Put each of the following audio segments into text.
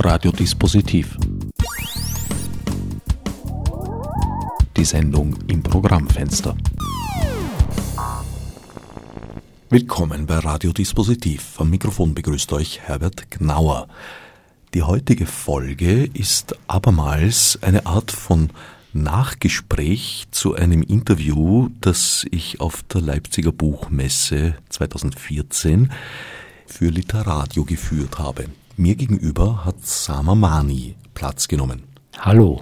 Radiodispositiv. Die Sendung im Programmfenster. Willkommen bei Radiodispositiv. Am Mikrofon begrüßt euch Herbert Gnauer. Die heutige Folge ist abermals eine Art von Nachgespräch zu einem Interview, das ich auf der Leipziger Buchmesse 2014 für Literadio geführt habe. Mir gegenüber hat Sama Mani Platz genommen. Hallo.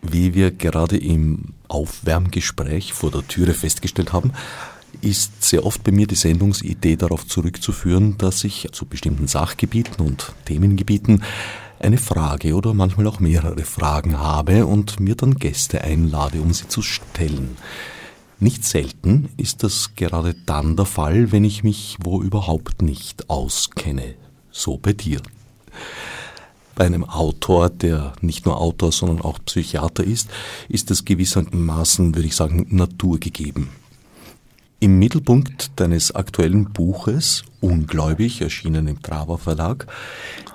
Wie wir gerade im Aufwärmgespräch vor der Türe festgestellt haben, ist sehr oft bei mir die Sendungsidee darauf zurückzuführen, dass ich zu bestimmten Sachgebieten und Themengebieten eine Frage oder manchmal auch mehrere Fragen habe und mir dann Gäste einlade, um sie zu stellen. Nicht selten ist das gerade dann der Fall, wenn ich mich wo überhaupt nicht auskenne. So bei dir. Bei einem Autor, der nicht nur Autor, sondern auch Psychiater ist, ist das gewissermaßen, würde ich sagen, naturgegeben. Im Mittelpunkt deines aktuellen Buches, Ungläubig, erschienen im Trava Verlag,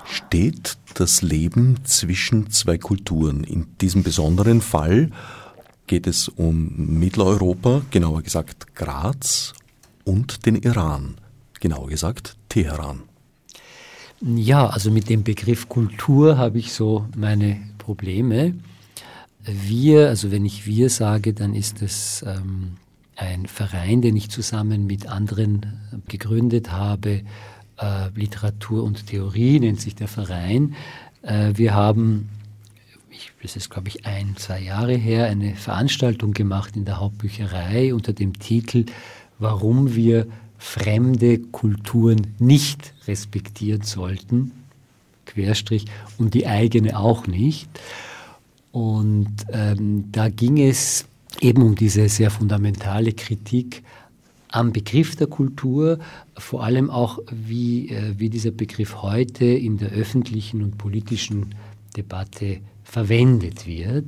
steht das Leben zwischen zwei Kulturen. In diesem besonderen Fall geht es um Mitteleuropa, genauer gesagt Graz, und den Iran, genauer gesagt Teheran. Ja, also mit dem Begriff Kultur habe ich so meine Probleme. Wir, also wenn ich wir sage, dann ist es ähm, ein Verein, den ich zusammen mit anderen gegründet habe. Äh, Literatur und Theorie nennt sich der Verein. Äh, wir haben ich, das ist glaube ich ein, zwei Jahre her, eine Veranstaltung gemacht in der Hauptbücherei unter dem Titel Warum wir fremde Kulturen nicht respektieren sollten, Querstrich, und die eigene auch nicht. Und ähm, da ging es eben um diese sehr fundamentale Kritik am Begriff der Kultur, vor allem auch, wie, äh, wie dieser Begriff heute in der öffentlichen und politischen Debatte verwendet wird.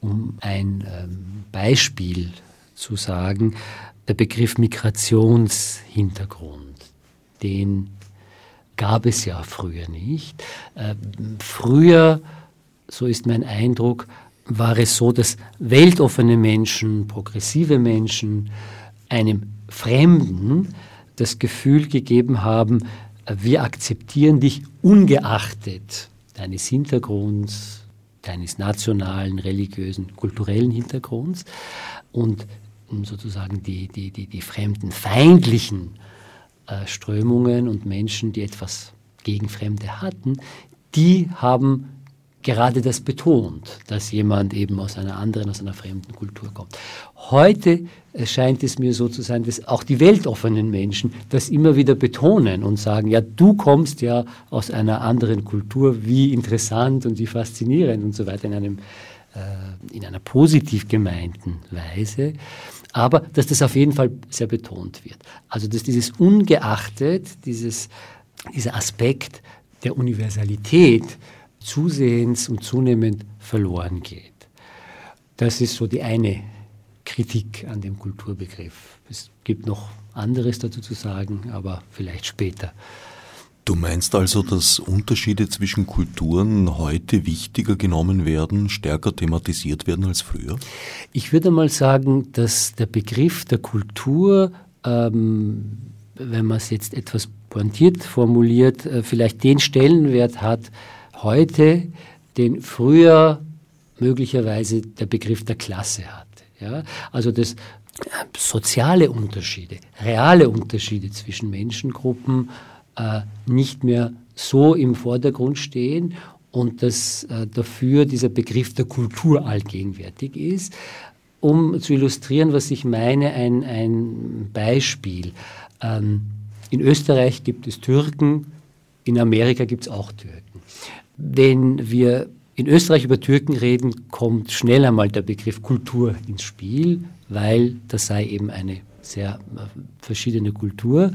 Um ein ähm, Beispiel zu sagen, der Begriff Migrationshintergrund, den gab es ja früher nicht. Ähm, früher, so ist mein Eindruck, war es so, dass weltoffene Menschen, progressive Menschen einem Fremden das Gefühl gegeben haben, wir akzeptieren dich ungeachtet deines Hintergrunds, deines nationalen, religiösen, kulturellen Hintergrunds und sozusagen die, die, die, die fremden, feindlichen äh, Strömungen und Menschen, die etwas gegen Fremde hatten, die haben gerade das betont, dass jemand eben aus einer anderen, aus einer fremden Kultur kommt. Heute äh, scheint es mir so zu sein, dass auch die weltoffenen Menschen das immer wieder betonen und sagen, ja, du kommst ja aus einer anderen Kultur, wie interessant und wie faszinierend und so weiter in einem äh, in einer positiv gemeinten Weise, aber dass das auf jeden Fall sehr betont wird. Also dass dieses ungeachtet, dieses, dieser Aspekt der Universalität zusehends und zunehmend verloren geht. Das ist so die eine Kritik an dem Kulturbegriff. Es gibt noch anderes dazu zu sagen, aber vielleicht später. Du meinst also, dass Unterschiede zwischen Kulturen heute wichtiger genommen werden, stärker thematisiert werden als früher? Ich würde mal sagen, dass der Begriff der Kultur, ähm, wenn man es jetzt etwas pointiert formuliert, äh, vielleicht den Stellenwert hat, heute, den früher möglicherweise der Begriff der Klasse hatte. Ja? Also das äh, soziale Unterschiede, reale Unterschiede zwischen Menschengruppen äh, nicht mehr so im Vordergrund stehen und dass äh, dafür dieser Begriff der Kultur allgegenwärtig ist. Um zu illustrieren, was ich meine, ein, ein Beispiel. Ähm, in Österreich gibt es Türken, in Amerika gibt es auch Türken. Wenn wir in Österreich über Türken reden, kommt schnell einmal der Begriff Kultur ins Spiel, weil das sei eben eine sehr äh, verschiedene Kultur.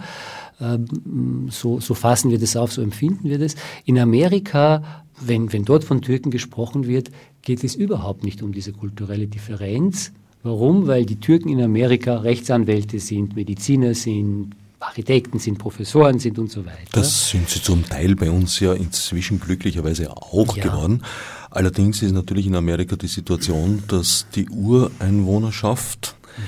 Ähm, so, so fassen wir das auf, so empfinden wir das. In Amerika, wenn, wenn dort von Türken gesprochen wird, geht es überhaupt nicht um diese kulturelle Differenz. Warum? Weil die Türken in Amerika Rechtsanwälte sind, Mediziner sind, Architekten sind, Professoren sind und so weiter. Das sind sie zum Teil bei uns ja inzwischen glücklicherweise auch ja. geworden. Allerdings ist natürlich in Amerika die Situation, dass die Ureinwohnerschaft mhm.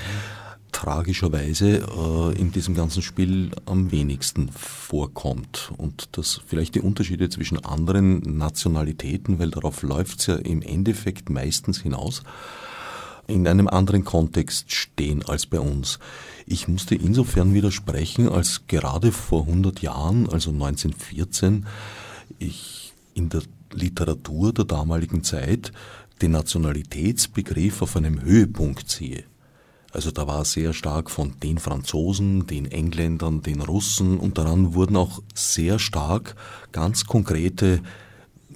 Tragischerweise äh, in diesem ganzen Spiel am wenigsten vorkommt. Und dass vielleicht die Unterschiede zwischen anderen Nationalitäten, weil darauf läuft es ja im Endeffekt meistens hinaus, in einem anderen Kontext stehen als bei uns. Ich musste insofern widersprechen, als gerade vor 100 Jahren, also 1914, ich in der Literatur der damaligen Zeit den Nationalitätsbegriff auf einem Höhepunkt sehe. Also da war sehr stark von den Franzosen, den Engländern, den Russen und daran wurden auch sehr stark ganz konkrete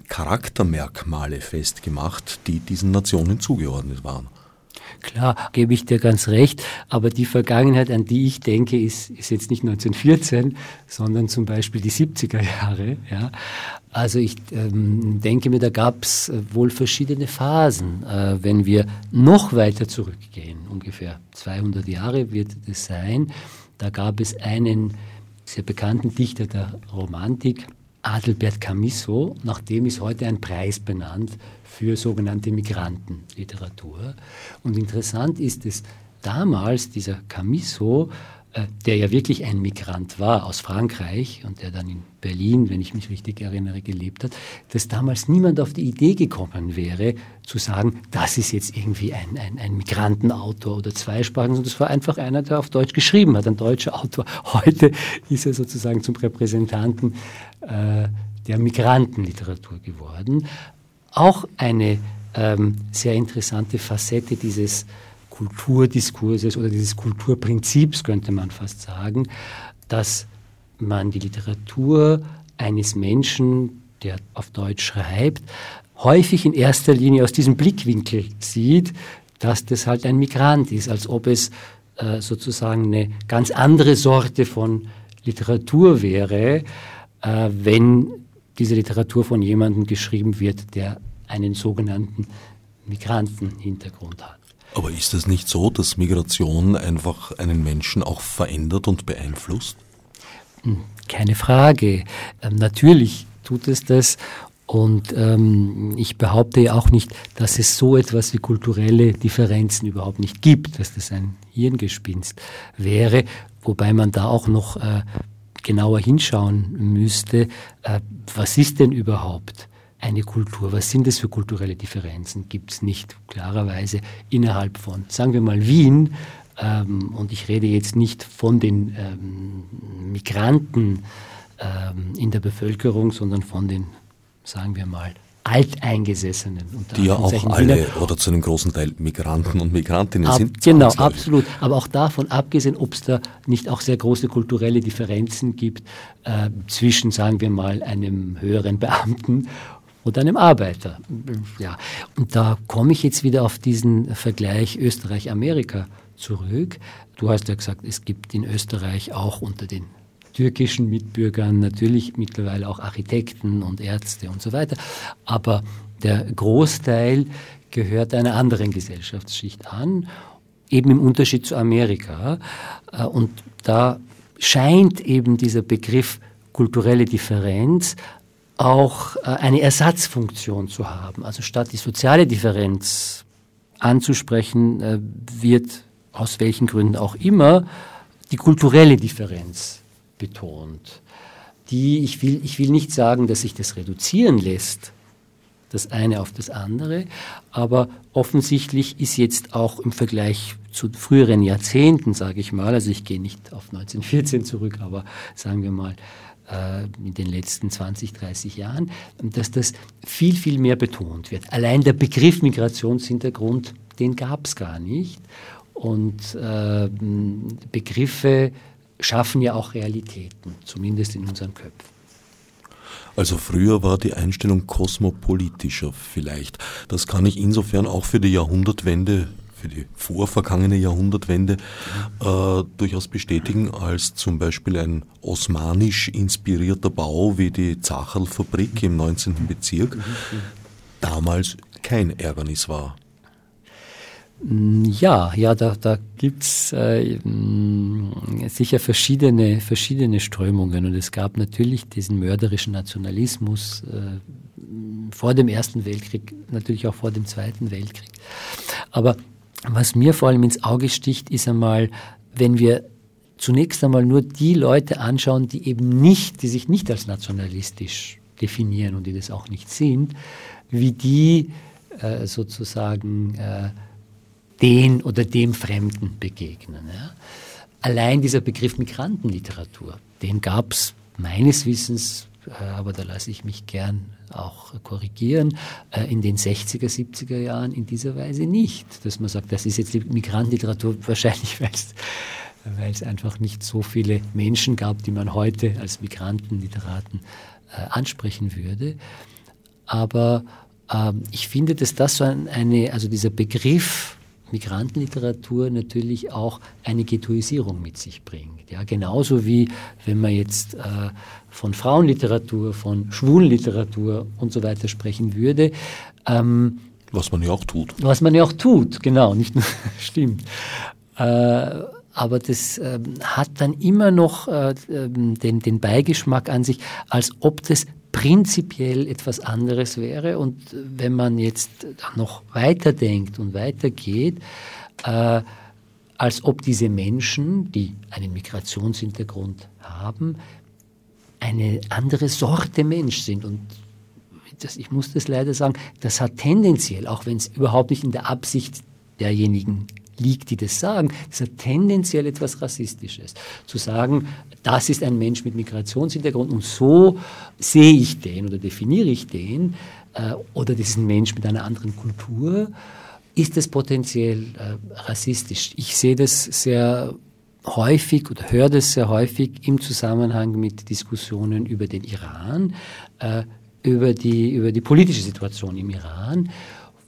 Charaktermerkmale festgemacht, die diesen Nationen zugeordnet waren. Klar, gebe ich dir ganz recht, aber die Vergangenheit, an die ich denke, ist, ist jetzt nicht 1914, sondern zum Beispiel die 70er Jahre. Ja. Also ich ähm, denke mir, da gab es äh, wohl verschiedene Phasen. Äh, wenn wir noch weiter zurückgehen, ungefähr 200 Jahre wird es sein, da gab es einen sehr bekannten Dichter der Romantik, Adelbert Camisso, nach dem ist heute ein Preis benannt für sogenannte Migrantenliteratur. Und interessant ist es, damals dieser Camisso, der ja wirklich ein Migrant war aus Frankreich und der dann in Berlin, wenn ich mich richtig erinnere, gelebt hat, dass damals niemand auf die Idee gekommen wäre, zu sagen, das ist jetzt irgendwie ein, ein, ein Migrantenautor oder zweisprachig, sondern das war einfach einer, der auf Deutsch geschrieben hat, ein deutscher Autor. Heute ist er sozusagen zum Repräsentanten äh, der Migrantenliteratur geworden auch eine ähm, sehr interessante Facette dieses Kulturdiskurses oder dieses Kulturprinzips, könnte man fast sagen, dass man die Literatur eines Menschen, der auf Deutsch schreibt, häufig in erster Linie aus diesem Blickwinkel sieht, dass das halt ein Migrant ist, als ob es äh, sozusagen eine ganz andere Sorte von Literatur wäre, äh, wenn diese Literatur von jemandem geschrieben wird, der einen sogenannten Migrantenhintergrund hat. Aber ist es nicht so, dass Migration einfach einen Menschen auch verändert und beeinflusst? Hm, keine Frage. Ähm, natürlich tut es das. Und ähm, ich behaupte ja auch nicht, dass es so etwas wie kulturelle Differenzen überhaupt nicht gibt, dass das ein Hirngespinst wäre, wobei man da auch noch äh, genauer hinschauen müsste, äh, was ist denn überhaupt eine Kultur? Was sind das für kulturelle Differenzen? Gibt es nicht klarerweise innerhalb von, sagen wir mal, Wien, ähm, und ich rede jetzt nicht von den ähm, Migranten ähm, in der Bevölkerung, sondern von den, sagen wir mal, Alteingesessenen. Die ja auch alle oder zu einem großen Teil Migranten und Migrantinnen Ab, sind. Genau, absolut. Aber auch davon abgesehen, ob es da nicht auch sehr große kulturelle Differenzen gibt äh, zwischen, sagen wir mal, einem höheren Beamten oder einem Arbeiter. Ja. Und da komme ich jetzt wieder auf diesen Vergleich Österreich-Amerika zurück. Du hast ja gesagt, es gibt in Österreich auch unter den türkischen Mitbürgern natürlich mittlerweile auch Architekten und Ärzte und so weiter. Aber der Großteil gehört einer anderen Gesellschaftsschicht an, eben im Unterschied zu Amerika. Äh, und da scheint eben dieser Begriff kulturelle Differenz auch äh, eine Ersatzfunktion zu haben. Also statt die soziale Differenz anzusprechen, äh, wird aus welchen Gründen auch immer die kulturelle Differenz betont. Die, ich will, ich will nicht sagen, dass sich das reduzieren lässt, das eine auf das andere, aber offensichtlich ist jetzt auch im Vergleich zu früheren Jahrzehnten, sage ich mal, also ich gehe nicht auf 1914 zurück, aber sagen wir mal in den letzten 20, 30 Jahren, dass das viel, viel mehr betont wird. Allein der Begriff Migrationshintergrund, den gab es gar nicht. Und äh, Begriffe schaffen ja auch Realitäten, zumindest in unseren Köpfen. Also früher war die Einstellung kosmopolitischer vielleicht. Das kann ich insofern auch für die Jahrhundertwende für die vorvergangene Jahrhundertwende äh, durchaus bestätigen, als zum Beispiel ein osmanisch inspirierter Bau wie die Zacherl-Fabrik im 19. Bezirk damals kein Ärgernis war. Mm, ja, ja, da, da gibt's äh, mm, sicher verschiedene, verschiedene Strömungen und es gab natürlich diesen mörderischen Nationalismus äh, vor dem Ersten Weltkrieg, natürlich auch vor dem Zweiten Weltkrieg. Aber was mir vor allem ins Auge sticht, ist einmal, wenn wir zunächst einmal nur die Leute anschauen, die eben nicht, die sich nicht als nationalistisch definieren und die das auch nicht sind, wie die äh, sozusagen äh, den oder dem Fremden begegnen. Ja. Allein dieser Begriff Migrantenliteratur, den gab es meines Wissens, äh, aber da lasse ich mich gern auch korrigieren, äh, in den 60er, 70er Jahren in dieser Weise nicht. Dass man sagt, das ist jetzt Migrantenliteratur, wahrscheinlich weil es einfach nicht so viele Menschen gab, die man heute als Migrantenliteraten äh, ansprechen würde. Aber ähm, ich finde, dass das so eine, also dieser Begriff Migrantenliteratur natürlich auch eine Ghettoisierung mit sich bringt. Ja, genauso wie wenn man jetzt äh, von Frauenliteratur, von Schwulenliteratur und so weiter sprechen würde. Ähm, was man ja auch tut. Was man ja auch tut, genau, nicht nur stimmt. Äh, aber das äh, hat dann immer noch äh, ähm, den, den Beigeschmack an sich, als ob das prinzipiell etwas anderes wäre. Und wenn man jetzt noch weiterdenkt und weitergeht, äh, als ob diese Menschen, die einen Migrationshintergrund haben, eine andere Sorte Mensch sind. Und das, ich muss das leider sagen, das hat tendenziell, auch wenn es überhaupt nicht in der Absicht derjenigen liegt, die das sagen, das hat tendenziell etwas Rassistisches. Zu sagen, das ist ein Mensch mit Migrationshintergrund und so sehe ich den oder definiere ich den, äh, oder ein Mensch mit einer anderen Kultur, ist das potenziell äh, rassistisch. Ich sehe das sehr häufig oder höre das sehr häufig im Zusammenhang mit Diskussionen über den Iran, äh, über, die, über die politische Situation im Iran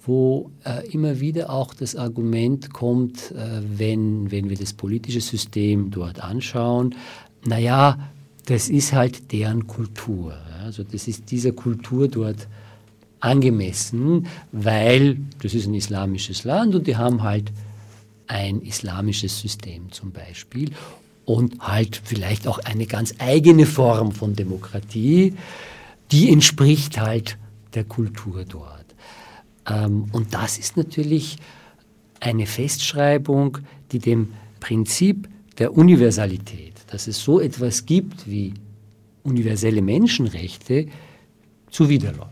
wo äh, immer wieder auch das Argument kommt, äh, wenn, wenn wir das politische System dort anschauen, naja, das ist halt deren Kultur. Also das ist dieser Kultur dort angemessen, weil das ist ein islamisches Land und die haben halt ein islamisches System zum Beispiel und halt vielleicht auch eine ganz eigene Form von Demokratie, die entspricht halt der Kultur dort. Ähm, und das ist natürlich eine Festschreibung, die dem Prinzip der Universalität, dass es so etwas gibt wie universelle Menschenrechte, zuwiderläuft.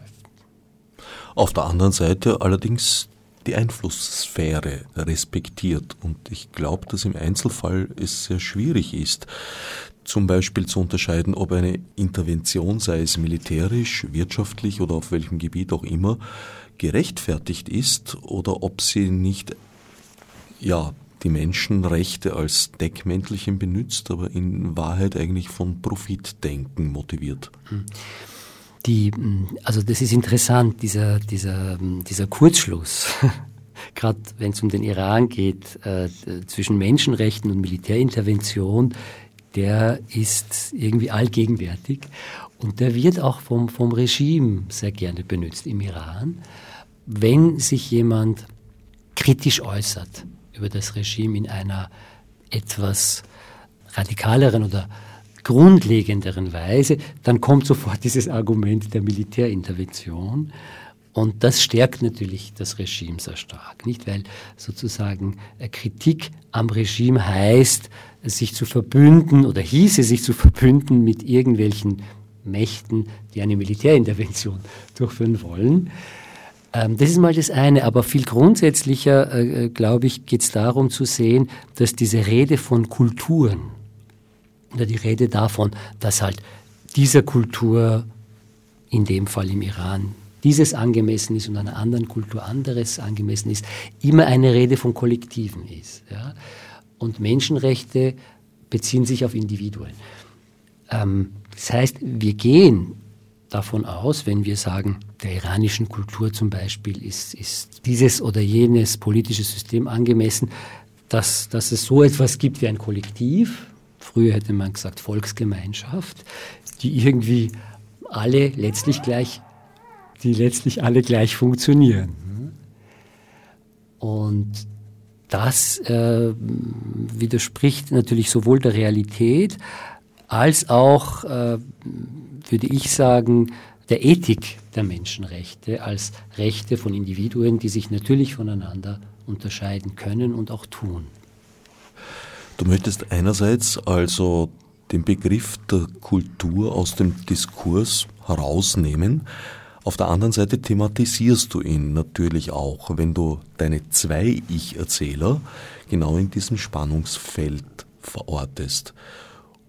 Auf der anderen Seite allerdings die Einflusssphäre respektiert. Und ich glaube, dass im Einzelfall es sehr schwierig ist, zum Beispiel zu unterscheiden, ob eine Intervention, sei es militärisch, wirtschaftlich oder auf welchem Gebiet auch immer, gerechtfertigt ist oder ob sie nicht ja, die Menschenrechte als Deckmäntelchen benutzt, aber in Wahrheit eigentlich von Profitdenken motiviert. Die, also das ist interessant, dieser, dieser, dieser Kurzschluss, gerade wenn es um den Iran geht, äh, zwischen Menschenrechten und Militärintervention, der ist irgendwie allgegenwärtig. Und der wird auch vom, vom Regime sehr gerne benutzt im Iran. Wenn sich jemand kritisch äußert über das Regime in einer etwas radikaleren oder grundlegenderen Weise, dann kommt sofort dieses Argument der Militärintervention. Und das stärkt natürlich das Regime sehr stark, nicht? Weil sozusagen äh, Kritik am Regime heißt, sich zu verbünden oder hieße sich zu verbünden mit irgendwelchen Mächten, die eine Militärintervention durchführen wollen. Ähm, das ist mal das eine, aber viel grundsätzlicher, äh, äh glaube ich, geht es darum zu sehen, dass diese Rede von Kulturen oder die Rede davon, dass halt dieser Kultur, in dem Fall im Iran, dieses angemessen ist und einer anderen Kultur anderes angemessen ist, immer eine Rede von Kollektiven ist. Ja? Und Menschenrechte beziehen sich auf Individuen. Ähm, das heißt, wir gehen davon aus, wenn wir sagen, der iranischen Kultur zum Beispiel ist, ist dieses oder jenes politische System angemessen, dass, dass es so etwas gibt wie ein Kollektiv, früher hätte man gesagt Volksgemeinschaft, die irgendwie alle letztlich gleich, die letztlich alle gleich funktionieren. Und das äh, widerspricht natürlich sowohl der Realität als auch, äh, würde ich sagen, der Ethik der Menschenrechte als Rechte von Individuen, die sich natürlich voneinander unterscheiden können und auch tun. Du möchtest einerseits also den Begriff der Kultur aus dem Diskurs herausnehmen, auf der anderen Seite thematisierst du ihn natürlich auch, wenn du deine zwei Ich-Erzähler genau in diesem Spannungsfeld verortest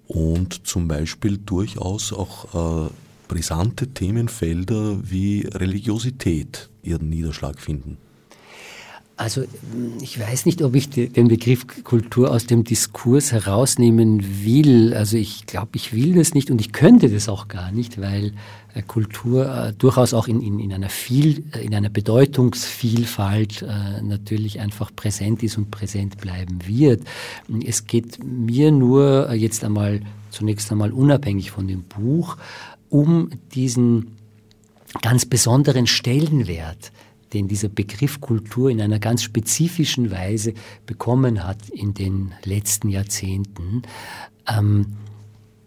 und zum Beispiel durchaus auch äh, brisante Themenfelder wie Religiosität ihren Niederschlag finden. Also ich weiß nicht, ob ich den Begriff Kultur aus dem Diskurs herausnehmen will. Also ich glaube, ich will das nicht und ich könnte das auch gar nicht, weil äh, Kultur äh, durchaus auch in, in, in, einer viel, äh, in einer Bedeutungsvielfalt natürlich einfach präsent ist und präsent bleiben wird. Es geht mir nur jetzt einmal zunächst einmal unabhängig von dem Buch um diesen ganz besonderen Stellenwert, den dieser Begriff Kultur in einer ganz spezifischen Weise bekommen hat in den letzten Jahrzehnten. Ähm,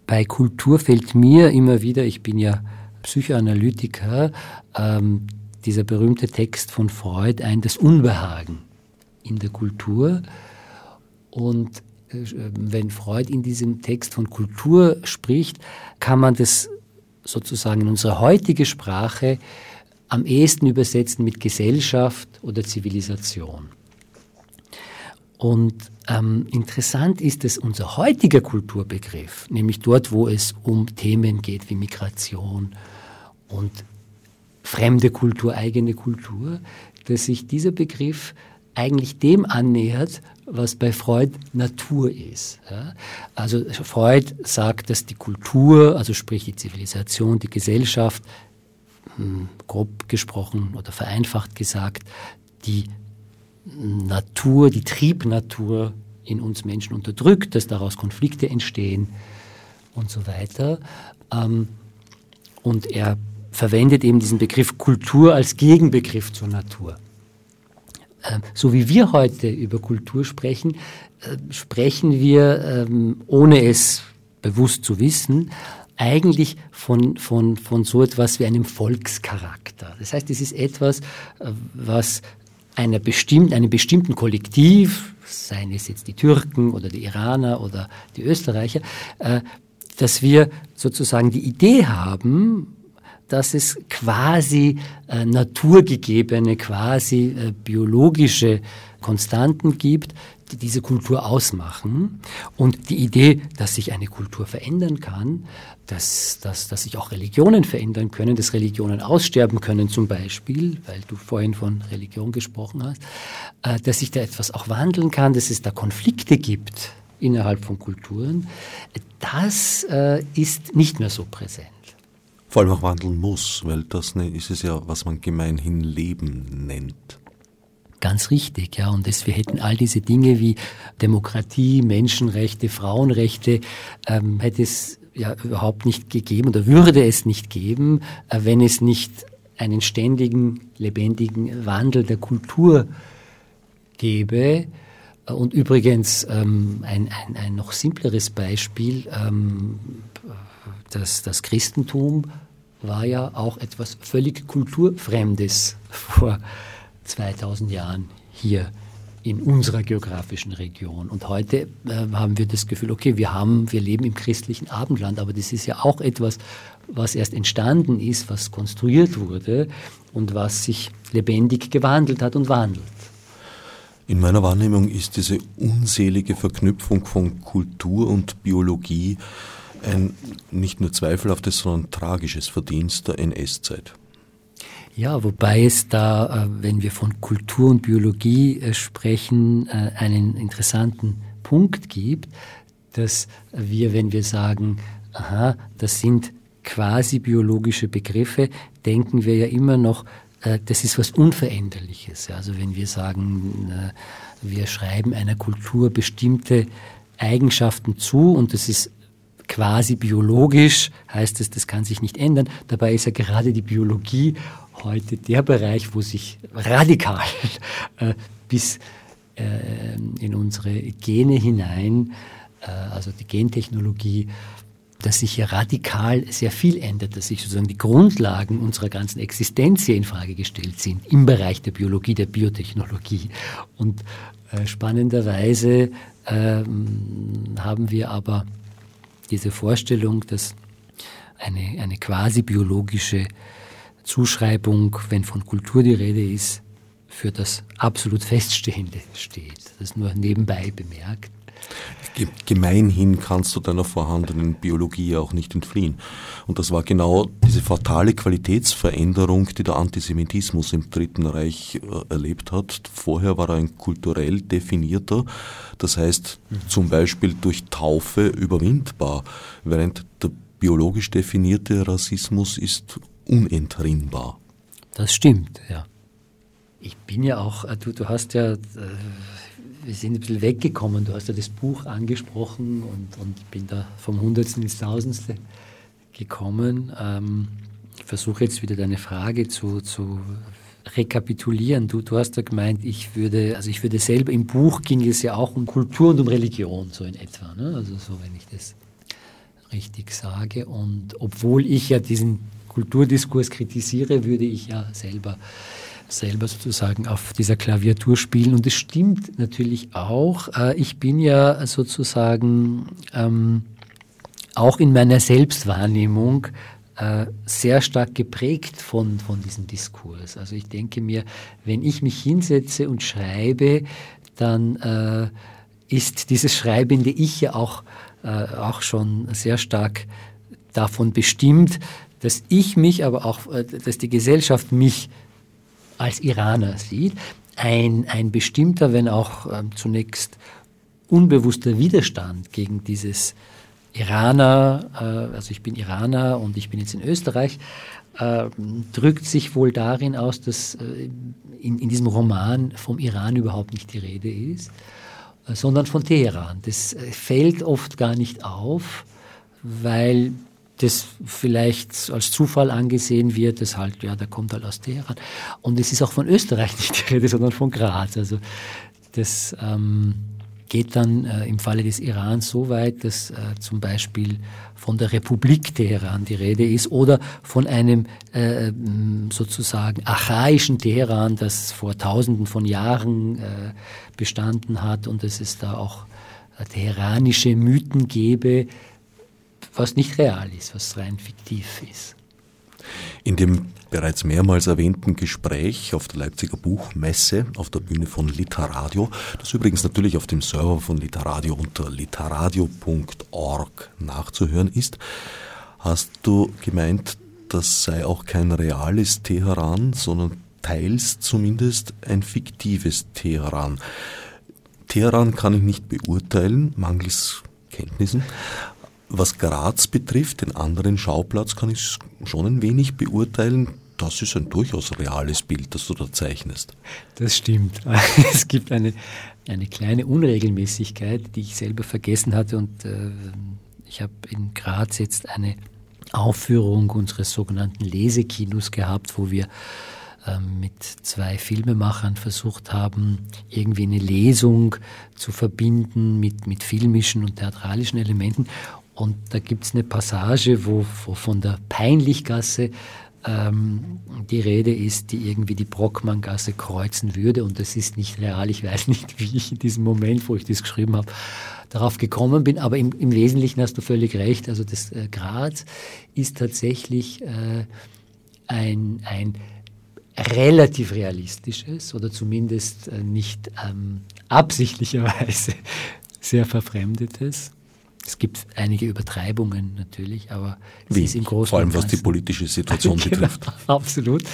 bei Kultur fällt mir immer wieder, ich bin ja Psychoanalytiker, ähm, dieser berühmte Text von Freud ein, das Unbehagen in der Kultur. Und äh, wenn Freud in diesem Text von Kultur spricht, kann man das sozusagen in unsere heutige Sprache am ehesten übersetzen mit Gesellschaft oder Zivilisation. Und ähm, interessant ist, dass unser heutiger Kulturbegriff, nämlich dort, wo es um Themen geht wie Migration und fremde Kultur, eigene Kultur, dass sich dieser Begriff eigentlich dem annähert, was bei Freud Natur ist. Ja? Also Freud sagt, dass die Kultur, also sprich die Zivilisation, die Gesellschaft, hm, grob gesprochen oder vereinfacht gesagt, die Natur, die Triebnatur in uns Menschen unterdrückt, dass daraus Konflikte entstehen und so weiter. Ähm, und er verwendet eben diesen Begriff Kultur als Gegenbegriff zur Natur. Ähm, so wie wir heute über Kultur sprechen, äh, sprechen wir, ähm, ohne es bewusst zu wissen, eigentlich von, von, von so etwas wie einem Volkscharakter. Das heißt, es ist etwas, äh, was einer bestimmt, einem bestimmten Kollektiv, seien es jetzt die Türken oder die Iraner oder die Österreicher, äh, dass wir sozusagen die Idee haben, dass es quasi äh, naturgegebene, quasi äh, biologische Konstanten gibt, die diese Kultur ausmachen. Und die Idee, dass sich eine Kultur verändern kann, dass, dass, dass sich auch Religionen verändern können, dass Religionen aussterben können zum Beispiel, weil du vorhin von Religion gesprochen hast, äh, dass sich da etwas auch wandeln kann, dass es da Konflikte gibt innerhalb von Kulturen, das äh, ist nicht mehr so präsent vor allem auch wandeln muss, weil das ne, ist es ja, was man gemeinhin Leben nennt. Ganz richtig, ja. Und das, wir hätten all diese Dinge wie Demokratie, Menschenrechte, Frauenrechte, ähm, hätte es ja überhaupt nicht gegeben oder würde es nicht geben, äh, wenn es nicht einen ständigen, lebendigen Wandel der Kultur gäbe. Äh, und übrigens ähm, ein, ein, ein noch simpleres Beispiel, ähm, das, das Christentum war ja auch etwas völlig Kulturfremdes vor 2000 Jahren hier in unserer geografischen Region. Und heute äh, haben wir das Gefühl, okay, wir haben, wir leben im christlichen Abendland, aber das ist ja auch etwas, was erst entstanden ist, was konstruiert wurde und was sich lebendig gewandelt hat und wandelt. In meiner Wahrnehmung ist diese unselige Verknüpfung von Kultur und Biologie ein nicht nur zweifelhaftes, sondern tragisches Verdienst der NS-Zeit. Ja, wobei es da, äh, wenn wir von Kultur und Biologie äh, sprechen, äh, einen interessanten Punkt gibt, dass wir, wenn wir sagen, aha, das sind quasi biologische Begriffe, denken wir ja immer noch, das ist was Unveränderliches. Also wenn wir sagen, wir schreiben einer Kultur bestimmte Eigenschaften zu und das ist quasi biologisch, heißt es, das kann sich nicht ändern. Dabei ist ja gerade die Biologie heute der Bereich, wo sich radikal äh, bis äh, in unsere Gene hinein, äh, also die Gentechnologie, dass sich hier radikal sehr viel ändert, dass sich sozusagen die Grundlagen unserer ganzen Existenz hier in Frage gestellt sind im Bereich der Biologie, der Biotechnologie. Und äh, spannenderweise äh, haben wir aber diese Vorstellung, dass eine, eine quasi biologische Zuschreibung, wenn von Kultur die Rede ist, für das absolut Feststehende steht. Das nur nebenbei bemerkt. Gemeinhin kannst du deiner vorhandenen Biologie auch nicht entfliehen. Und das war genau diese fatale Qualitätsveränderung, die der Antisemitismus im Dritten Reich äh, erlebt hat. Vorher war er ein kulturell definierter, das heißt zum Beispiel durch Taufe überwindbar, während der biologisch definierte Rassismus ist unentrinnbar. Das stimmt, ja. Ich bin ja auch, äh, du, du hast ja, äh, wir sind ein bisschen weggekommen, du hast ja das Buch angesprochen und, und bin da vom Hundertsten ins Tausendste gekommen. Ähm, ich versuche jetzt wieder deine Frage zu, zu rekapitulieren. Du, du hast ja gemeint, ich würde, also ich würde selber, im Buch ging es ja auch um Kultur und um Religion, so in etwa. Ne? Also so, wenn ich das richtig sage. Und obwohl ich ja diesen Kulturdiskurs kritisiere, würde ich ja selber selber sozusagen auf dieser Klaviatur spielen. Und es stimmt natürlich auch. Äh, ich bin ja sozusagen ähm, auch in meiner Selbstwahrnehmung äh, sehr stark geprägt von, von diesem Diskurs. Also ich denke mir, wenn ich mich hinsetze und schreibe, dann äh, ist dieses schreibende Ich ja auch äh, auch schon sehr stark davon bestimmt, dass ich mich, aber auch, äh, dass die Gesellschaft mich als Iraner sieht. Ein, ein bestimmter, wenn auch äh, zunächst unbewusster Widerstand gegen dieses Iraner, äh, also ich bin Iraner und ich bin jetzt in Österreich, äh, drückt sich wohl darin aus, dass äh, in, in diesem Roman vom Iran überhaupt nicht die Rede ist sondern von Teheran. Das äh, fällt oft gar nicht auf, weil das vielleicht als Zufall angesehen wird, das halt, ja, der kommt halt aus Teheran. Und es ist auch von Österreich nicht die Rede, sondern von Graz. Also das ähm, geht dann äh, im Falle des Irans so weit, dass äh, zum Beispiel von der Republik Teheran die Rede ist oder von einem äh, sozusagen archaischen Teheran, das vor Tausenden von Jahren äh, bestanden hat und dass es da auch äh, teheranische Mythen gäbe, was nicht real ist, was rein fiktiv ist. In dem bereits mehrmals erwähnten Gespräch auf der Leipziger Buchmesse auf der Bühne von Literadio, das übrigens natürlich auf dem Server von Literadio unter literadio.org nachzuhören ist, hast du gemeint, das sei auch kein reales Teheran, sondern teils zumindest ein fiktives Teheran. Teheran kann ich nicht beurteilen, mangels Kenntnissen. Was Graz betrifft, den anderen Schauplatz, kann ich schon ein wenig beurteilen. Das ist ein durchaus reales Bild, das du da zeichnest. Das stimmt. Es gibt eine, eine kleine Unregelmäßigkeit, die ich selber vergessen hatte. Und äh, ich habe in Graz jetzt eine Aufführung unseres sogenannten Lesekinos gehabt, wo wir ähm, mit zwei Filmemachern versucht haben, irgendwie eine Lesung zu verbinden mit, mit filmischen und theatralischen Elementen. Und da gibt es eine Passage, wo, wo von der Peinlichgasse ähm, die Rede ist, die irgendwie die Brockmanngasse kreuzen würde. Und das ist nicht real. Ich weiß nicht, wie ich in diesem Moment, wo ich das geschrieben habe, darauf gekommen bin. Aber im, im Wesentlichen hast du völlig recht. Also das äh, Graz ist tatsächlich äh, ein, ein relativ realistisches oder zumindest äh, nicht ähm, absichtlicherweise sehr verfremdetes. Es gibt einige Übertreibungen natürlich, aber es Wie? ist im Großen Vor allem was die politische Situation genau, betrifft. Absolut.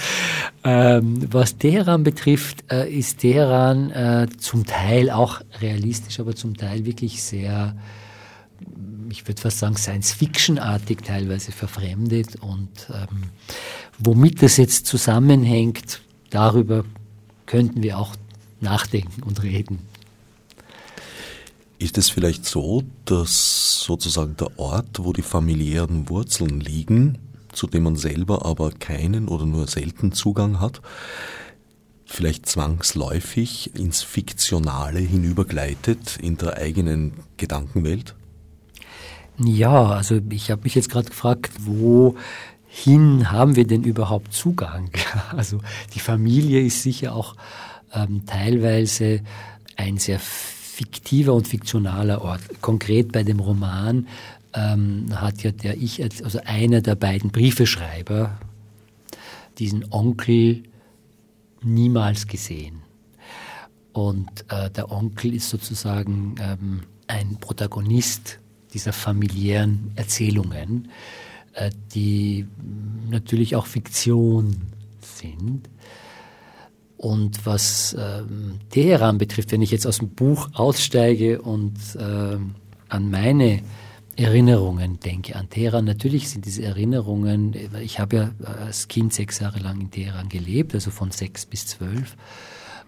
Ähm, was Teheran betrifft, äh, ist Teheran äh, zum Teil auch realistisch, aber zum Teil wirklich sehr ich würde fast sagen, Science-Fiction-artig teilweise verfremdet. Und ähm, womit das jetzt zusammenhängt, darüber könnten wir auch nachdenken und reden. Ist es vielleicht so, dass sozusagen der Ort, wo die familiären Wurzeln liegen, zu dem man selber aber keinen oder nur selten Zugang hat, vielleicht zwangsläufig ins Fiktionale hinübergleitet in der eigenen Gedankenwelt? Ja, also ich habe mich jetzt gerade gefragt, wohin haben wir denn überhaupt Zugang? Also die Familie ist sicher auch ähm, teilweise ein sehr fiktiver und fiktionaler Ort. Konkret bei dem Roman ähm, hat ja der ich, also einer der beiden Briefeschreiber, diesen Onkel niemals gesehen. Und äh, der Onkel ist sozusagen ähm, ein Protagonist dieser familiären Erzählungen, äh, die natürlich auch Fiktion sind. Und was ähm, Teheran betrifft, wenn ich jetzt aus dem Buch aussteige und äh, an meine Erinnerungen denke, an Teheran, natürlich sind diese Erinnerungen, ich habe ja als Kind sechs Jahre lang in Teheran gelebt, also von sechs bis zwölf.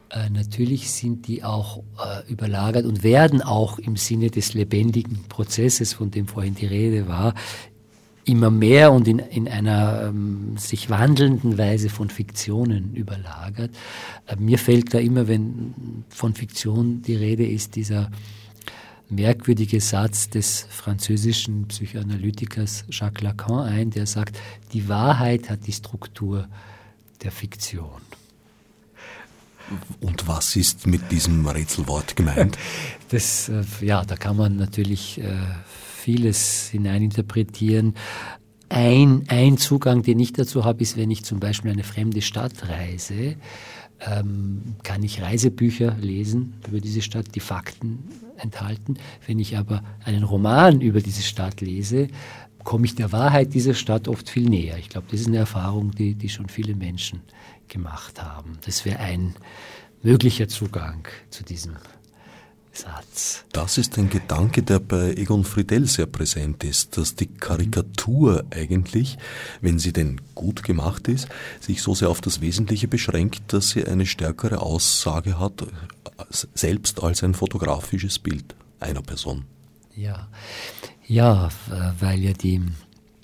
Äh, natürlich sind die auch äh, überlagert und werden auch im Sinne des lebendigen Prozesses, von dem vorhin die Rede war, immer mehr und in, in einer ähm, sich wandelnden Weise von Fiktionen überlagert. Äh, mir fällt da immer, wenn von Fiktion die Rede ist, dieser merkwürdige Satz des französischen Psychoanalytikers Jacques Lacan ein, der sagt, die Wahrheit hat die Struktur der Fiktion. Und was ist mit diesem Rätselwort gemeint? Das, äh, ja, da kann man natürlich äh, vieles hineininterpretieren. Ein, ein Zugang, den ich dazu habe, ist, wenn ich zum Beispiel eine fremde Stadt reise, ähm, kann ich Reisebücher lesen über diese Stadt, die Fakten enthalten. Wenn ich aber einen Roman über diese Stadt lese, komme ich der Wahrheit dieser Stadt oft viel näher. Ich glaube, das ist eine Erfahrung, die, die schon viele Menschen gemacht haben. Das wäre ein möglicher Zugang zu diesem Satz. Das ist ein Gedanke, der bei Egon Friedel sehr präsent ist, dass die Karikatur eigentlich, wenn sie denn gut gemacht ist, sich so sehr auf das Wesentliche beschränkt, dass sie eine stärkere Aussage hat, selbst als ein fotografisches Bild einer Person. Ja, ja, weil ja die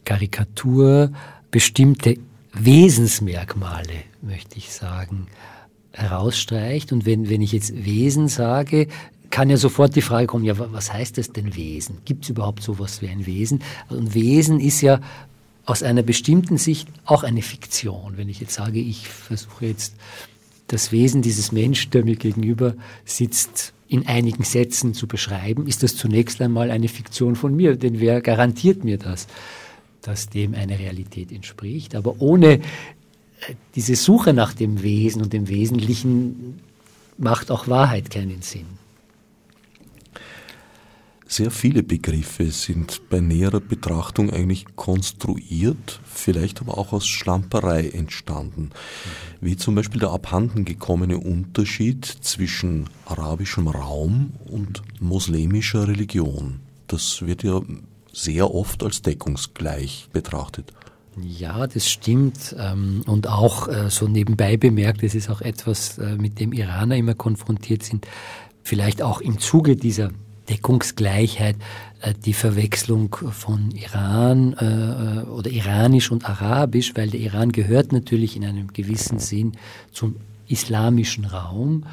Karikatur bestimmte Wesensmerkmale, möchte ich sagen, herausstreicht. Und wenn, wenn ich jetzt Wesen sage, kann ja sofort die Frage kommen, ja, was heißt das denn Wesen? Gibt es überhaupt sowas wie ein Wesen? Und Wesen ist ja aus einer bestimmten Sicht auch eine Fiktion. Wenn ich jetzt sage, ich versuche jetzt das Wesen dieses Menschen, der mir gegenüber sitzt, in einigen Sätzen zu beschreiben, ist das zunächst einmal eine Fiktion von mir, denn wer garantiert mir das, dass dem eine Realität entspricht? Aber ohne äh, diese Suche nach dem Wesen und dem Wesentlichen macht auch Wahrheit keinen Sinn. Sehr viele Begriffe sind bei näherer Betrachtung eigentlich konstruiert, vielleicht aber auch aus Schlamperei entstanden. Wie zum Beispiel der abhanden gekommene Unterschied zwischen arabischem Raum und moslemischer Religion. Das wird ja sehr oft als deckungsgleich betrachtet. Ja, das stimmt. Ähm, und auch äh, so nebenbei bemerkt, es ist auch etwas, äh, mit dem Iraner immer konfrontiert sind, vielleicht auch im Zuge dieser Deckungsgleichheit, äh, die Verwechslung von Iran äh, oder Iranisch und Arabisch, weil der Iran gehört natürlich in einem gewissen Sinn zum islamischen Raum,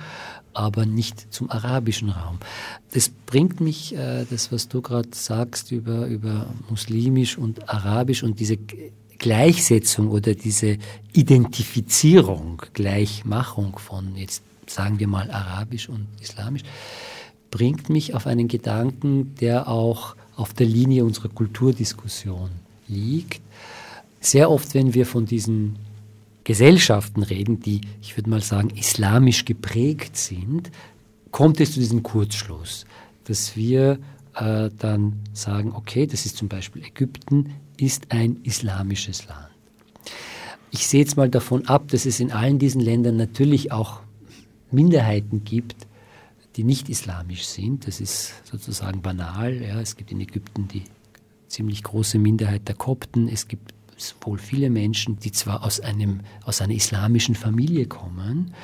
aber nicht zum arabischen Raum. Das bringt mich, äh, das was du gerade sagst über, über muslimisch und arabisch und diese Gleichsetzung oder diese Identifizierung, Gleichmachung von jetzt sagen wir mal arabisch und islamisch, bringt mich auf einen Gedanken, der auch auf der Linie unserer Kulturdiskussion liegt. Sehr oft, wenn wir von diesen Gesellschaften reden, die, ich würde mal sagen, islamisch geprägt sind, kommt es zu diesem Kurzschluss, dass wir äh, dann sagen, okay, das ist zum Beispiel Ägypten, ist ein islamisches Land. Ich sehe jetzt mal davon ab, dass es in allen diesen Ländern natürlich auch Minderheiten gibt, die nicht islamisch sind. Das ist sozusagen banal. Ja. Es gibt in Ägypten die ziemlich große Minderheit der Kopten. Es gibt wohl viele Menschen, die zwar aus, einem, aus einer islamischen Familie kommen,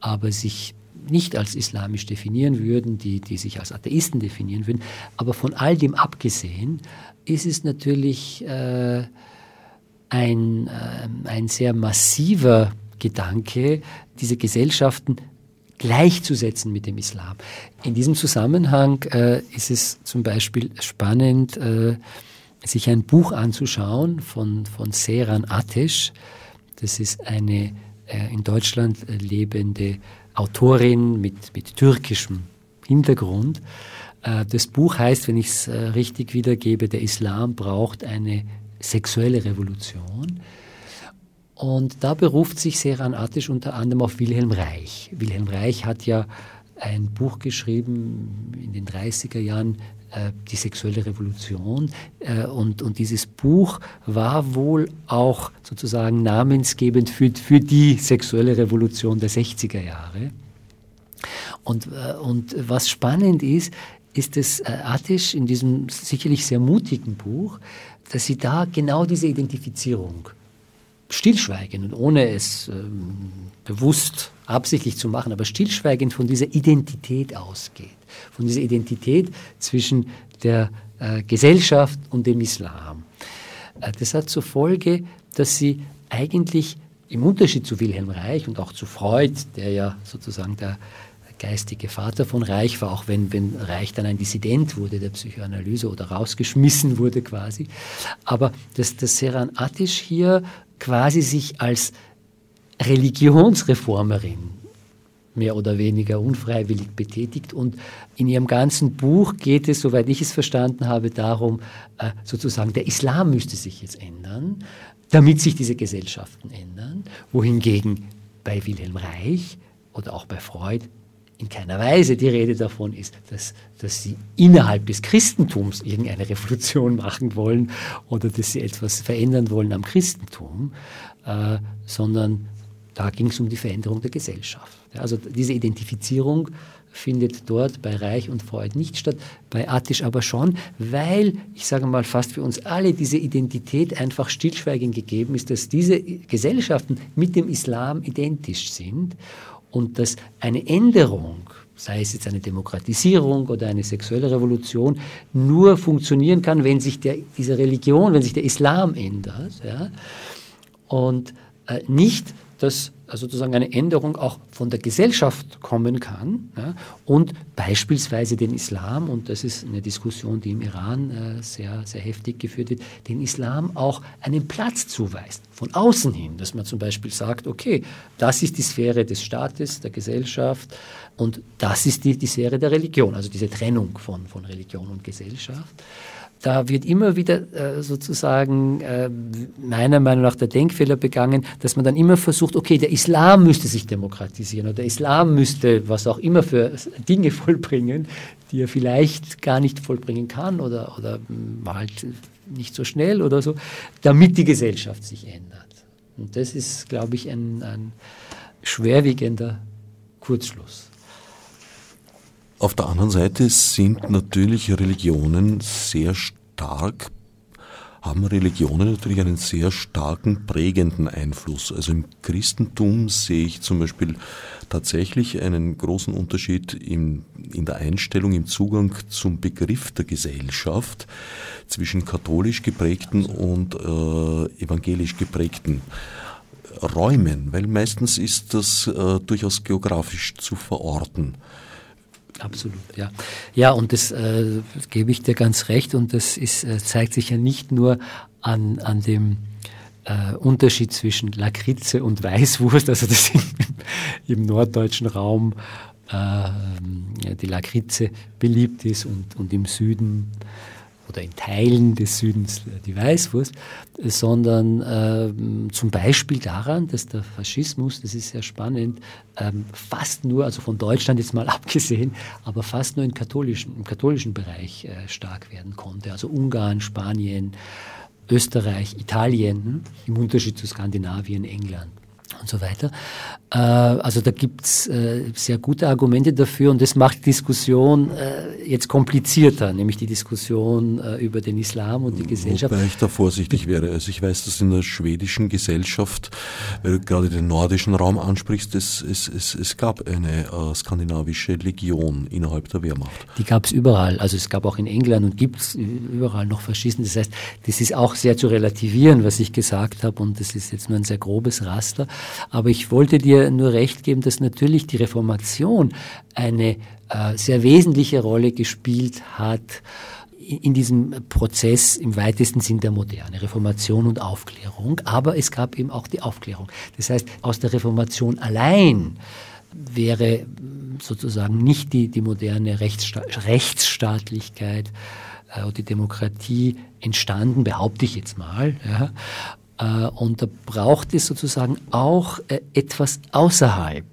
aber sich nicht als islamisch definieren würden, die, die sich als Atheisten definieren würden. Aber von all dem abgesehen ist es natürlich äh, ein, äh, ein sehr massiver Gedanke, diese Gesellschaften gleichzusetzen mit dem Islam. In diesem Zusammenhang äh, ist es zum Beispiel spannend, äh, sich ein Buch anzuschauen von, von Seran Atesh. Das ist eine äh, in Deutschland lebende Autorin mit, mit türkischem Hintergrund. Äh, das Buch heißt, wenn ich es äh, richtig wiedergebe, der Islam braucht eine sexuelle Revolution. Und da beruft sich Seran Attisch unter anderem auf Wilhelm Reich. Wilhelm Reich hat ja ein Buch geschrieben in den 30er Jahren, äh, die sexuelle Revolution. Äh, und, und dieses Buch war wohl auch sozusagen namensgebend für, für die sexuelle Revolution der 60er Jahre. Und, äh, und was spannend ist, ist es äh, Attisch in diesem sicherlich sehr mutigen Buch, dass sie da genau diese Identifizierung stillschweigend und ohne es ähm, bewusst absichtlich zu machen, aber stillschweigend von dieser Identität ausgeht, von dieser Identität zwischen der äh, Gesellschaft und dem Islam. Äh, das hat zur Folge, dass sie eigentlich im Unterschied zu Wilhelm Reich und auch zu Freud, der ja sozusagen der geistige Vater von Reich war, auch wenn, wenn Reich dann ein Dissident wurde der Psychoanalyse oder rausgeschmissen wurde quasi. Aber dass, dass Seran Attisch hier quasi sich als Religionsreformerin mehr oder weniger unfreiwillig betätigt. Und in ihrem ganzen Buch geht es, soweit ich es verstanden habe, darum, äh, sozusagen, der Islam müsste sich jetzt ändern, damit sich diese Gesellschaften ändern, wohingegen bei Wilhelm Reich oder auch bei Freud in keiner Weise die Rede davon ist, dass, dass sie innerhalb des Christentums irgendeine Revolution machen wollen oder dass sie etwas verändern wollen am Christentum, äh, sondern da ging es um die Veränderung der Gesellschaft. Ja, also diese Identifizierung findet dort bei Reich und Freud nicht statt, bei Attisch aber schon, weil, ich sage mal fast für uns alle, diese Identität einfach stillschweigend gegeben ist, dass diese Gesellschaften mit dem Islam identisch sind und dass eine Änderung, sei es jetzt eine Demokratisierung oder eine sexuelle Revolution, nur funktionieren kann, wenn sich der, diese Religion, wenn sich der Islam ändert. Ja? Und äh, nicht, dass sozusagen eine Änderung auch von der Gesellschaft kommen kann ja, und beispielsweise den Islam, und das ist eine Diskussion, die im Iran äh, sehr, sehr heftig geführt wird, den Islam auch einen Platz zuweist, von außen hin, dass man zum Beispiel sagt, okay, das ist die Sphäre des Staates, der Gesellschaft und das ist die, die Sphäre der Religion, also diese Trennung von, von Religion und Gesellschaft da wird immer wieder äh, sozusagen äh, meiner Meinung nach der Denkfehler begangen, dass man dann immer versucht, okay, der Islam müsste sich demokratisieren oder der Islam müsste was auch immer für Dinge vollbringen, die er vielleicht gar nicht vollbringen kann oder, oder halt nicht so schnell oder so, damit die Gesellschaft sich ändert. Und das ist, glaube ich, ein, ein schwerwiegender Kurzschluss. Auf der anderen Seite sind natürlich Religionen sehr stark, haben Religionen natürlich einen sehr starken prägenden Einfluss. Also im Christentum sehe ich zum Beispiel tatsächlich einen großen Unterschied in, in der Einstellung, im Zugang zum Begriff der Gesellschaft zwischen katholisch geprägten und äh, evangelisch geprägten Räumen, weil meistens ist das äh, durchaus geografisch zu verorten. Absolut, ja. Ja, und das äh, gebe ich dir ganz recht. Und das ist, äh, zeigt sich ja nicht nur an, an dem äh, Unterschied zwischen Lakritze und Weißwurst, also das im, im norddeutschen Raum äh, die Lakritze beliebt ist und, und im Süden oder in Teilen des Südens die Weißwurst, sondern äh, zum Beispiel daran, dass der Faschismus, das ist sehr spannend, ähm, fast nur, also von Deutschland jetzt mal abgesehen, aber fast nur im katholischen, im katholischen Bereich äh, stark werden konnte. Also Ungarn, Spanien, Österreich, Italien, hm, im Unterschied zu Skandinavien, England und so weiter. Äh, also da gibt's äh, sehr gute Argumente dafür und das macht die Diskussion äh, jetzt komplizierter, nämlich die Diskussion äh, über den Islam und die Gesellschaft. Wobei ich da vorsichtig wäre. Also ich weiß, dass in der schwedischen Gesellschaft, weil du gerade den nordischen Raum ansprichst, es, es, es, es gab eine äh, skandinavische Legion innerhalb der Wehrmacht. Die gab es überall. Also es gab auch in England und gibt es überall noch Faschisten. Das heißt, das ist auch sehr zu relativieren, was ich gesagt habe und das ist jetzt nur ein sehr grobes Raster. Aber ich wollte dir nur recht geben, dass natürlich die Reformation eine äh, sehr wesentliche Rolle gespielt hat in diesem Prozess im weitesten Sinn der Moderne, Reformation und Aufklärung. Aber es gab eben auch die Aufklärung. Das heißt, aus der Reformation allein wäre sozusagen nicht die, die moderne Rechtssta Rechtsstaatlichkeit äh, und die Demokratie entstanden, behaupte ich jetzt mal. Ja. Äh, und da braucht es sozusagen auch äh, etwas außerhalb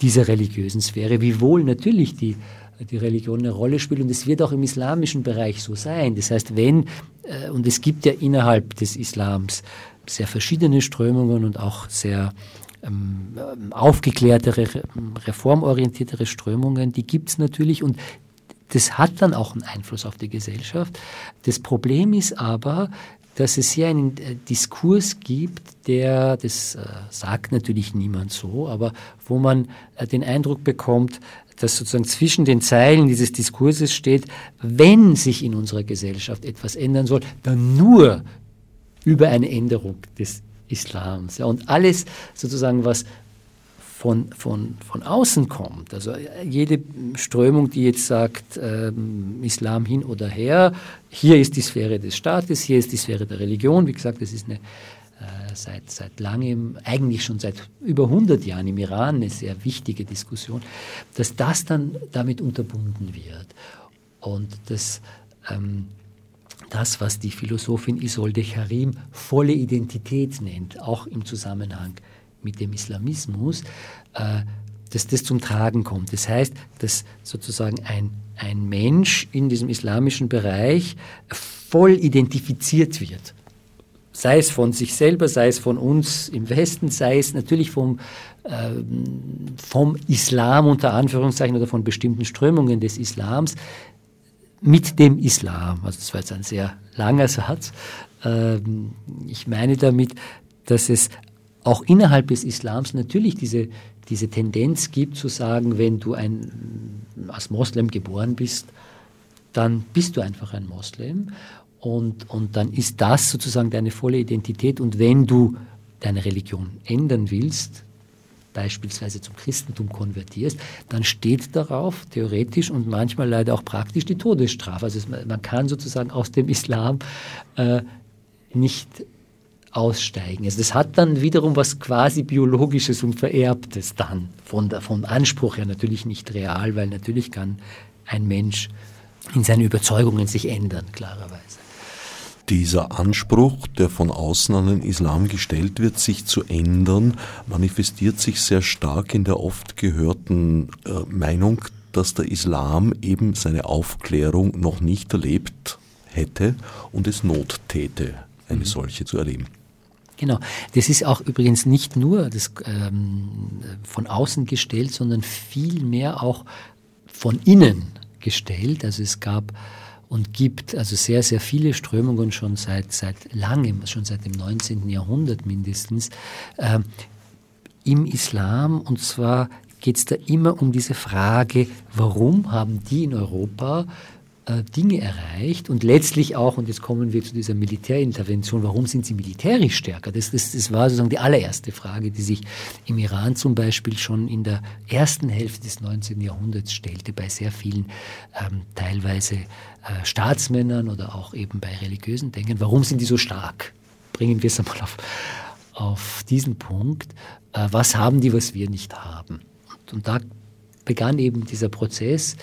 dieser religiösen Sphäre, wiewohl natürlich die die Religion eine Rolle spielt und es wird auch im islamischen Bereich so sein. Das heißt, wenn, äh, und es gibt ja innerhalb des Islams sehr verschiedene Strömungen und auch sehr ähm, aufgeklärtere, reformorientiertere Strömungen, die gibt es natürlich und das hat dann auch einen Einfluss auf die Gesellschaft. Das Problem ist aber, dass es hier einen äh, Diskurs gibt, der, das äh, sagt natürlich niemand so, aber wo man äh, den Eindruck bekommt, dass sozusagen zwischen den Zeilen dieses Diskurses steht, wenn sich in unserer Gesellschaft etwas ändern soll, dann nur über eine Änderung des Islams. Ja, und alles sozusagen, was von, von, von außen kommt, also jede Strömung, die jetzt sagt, ähm, Islam hin oder her, hier ist die Sphäre des Staates, hier ist die Sphäre der Religion, wie gesagt, das ist eine äh, seit, seit langem, eigentlich schon seit über 100 Jahren im Iran eine sehr wichtige Diskussion, dass das dann damit unterbunden wird. Und das, ähm, das was die Philosophin Isolde Karim volle Identität nennt, auch im Zusammenhang mit dem Islamismus, äh, dass das zum Tragen kommt. Das heißt, dass sozusagen ein, ein Mensch in diesem islamischen Bereich voll identifiziert wird sei es von sich selber, sei es von uns im Westen, sei es natürlich vom, äh, vom Islam unter Anführungszeichen oder von bestimmten Strömungen des Islams, mit dem Islam. Also das war jetzt ein sehr langer Satz. Ähm, ich meine damit, dass es auch innerhalb des Islams natürlich diese, diese Tendenz gibt zu sagen, wenn du ein, als Moslem geboren bist, dann bist du einfach ein Moslem. Und, und dann ist das sozusagen deine volle Identität. Und wenn du deine Religion ändern willst, beispielsweise zum Christentum konvertierst, dann steht darauf theoretisch und manchmal leider auch praktisch die Todesstrafe. Also man kann sozusagen aus dem Islam äh, nicht aussteigen. Also das hat dann wiederum was quasi biologisches und vererbtes dann von der, vom Anspruch her natürlich nicht real, weil natürlich kann ein Mensch in seinen Überzeugungen sich ändern, klarerweise. Dieser Anspruch, der von außen an den Islam gestellt wird, sich zu ändern, manifestiert sich sehr stark in der oft gehörten äh, Meinung, dass der Islam eben seine Aufklärung noch nicht erlebt hätte und es Not täte, eine mhm. solche zu erleben. Genau. Das ist auch übrigens nicht nur das, ähm, von außen gestellt, sondern vielmehr auch von innen gestellt. Also es gab und gibt also sehr, sehr viele Strömungen schon seit, seit langem, schon seit dem 19. Jahrhundert mindestens, äh, im Islam. Und zwar geht es da immer um diese Frage, warum haben die in Europa Dinge erreicht und letztlich auch, und jetzt kommen wir zu dieser Militärintervention, warum sind sie militärisch stärker? Das, das, das war sozusagen die allererste Frage, die sich im Iran zum Beispiel schon in der ersten Hälfte des 19. Jahrhunderts stellte, bei sehr vielen ähm, teilweise äh, Staatsmännern oder auch eben bei religiösen Denkern. Warum sind die so stark? Bringen wir es einmal auf, auf diesen Punkt. Äh, was haben die, was wir nicht haben? Und, und da begann eben dieser Prozess,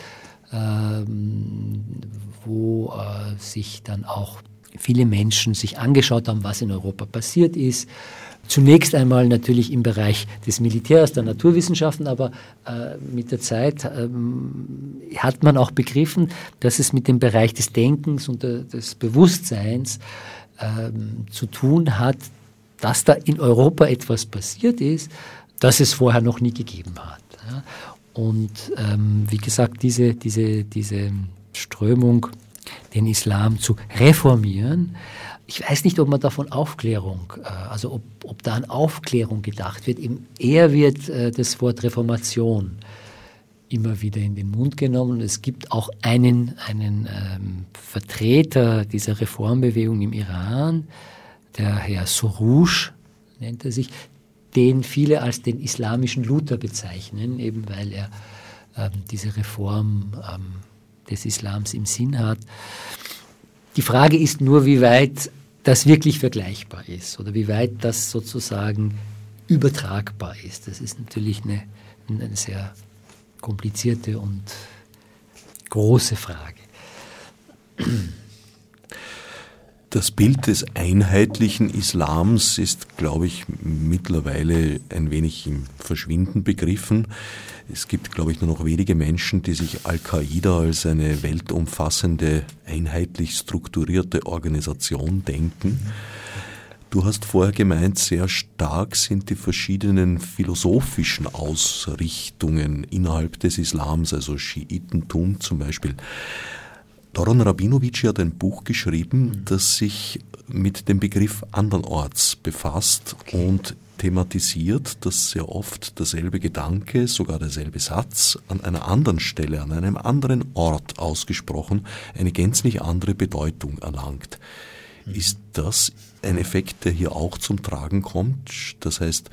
wo äh, sich dann auch viele Menschen sich angeschaut haben, was in Europa passiert ist. Zunächst einmal natürlich im Bereich des Militärs, der Naturwissenschaften, aber äh, mit der Zeit ähm, hat man auch begriffen, dass es mit dem Bereich des Denkens und de, des Bewusstseins ähm, zu tun hat, dass da in Europa etwas passiert ist, das es vorher noch nie gegeben hat. Ja. Und ähm, wie gesagt, diese, diese, diese Strömung, den Islam zu reformieren, ich weiß nicht, ob man da von Aufklärung, äh, also ob, ob da an Aufklärung gedacht wird. Eher wird äh, das Wort Reformation immer wieder in den Mund genommen. Es gibt auch einen, einen ähm, Vertreter dieser Reformbewegung im Iran, der Herr Soroush nennt er sich, den viele als den islamischen Luther bezeichnen, eben weil er ähm, diese Reform ähm, des Islams im Sinn hat. Die Frage ist nur, wie weit das wirklich vergleichbar ist oder wie weit das sozusagen übertragbar ist. Das ist natürlich eine, eine sehr komplizierte und große Frage. Das Bild des einheitlichen Islams ist, glaube ich, mittlerweile ein wenig im Verschwinden begriffen. Es gibt, glaube ich, nur noch wenige Menschen, die sich Al-Qaida als eine weltumfassende, einheitlich strukturierte Organisation denken. Du hast vorher gemeint, sehr stark sind die verschiedenen philosophischen Ausrichtungen innerhalb des Islams, also Schiitentum zum Beispiel. Doron Rabinovici hat ein Buch geschrieben, das sich mit dem Begriff andernorts befasst okay. und thematisiert, dass sehr oft derselbe Gedanke, sogar derselbe Satz an einer anderen Stelle, an einem anderen Ort ausgesprochen, eine gänzlich andere Bedeutung erlangt. Ist das ein Effekt, der hier auch zum Tragen kommt? Das heißt,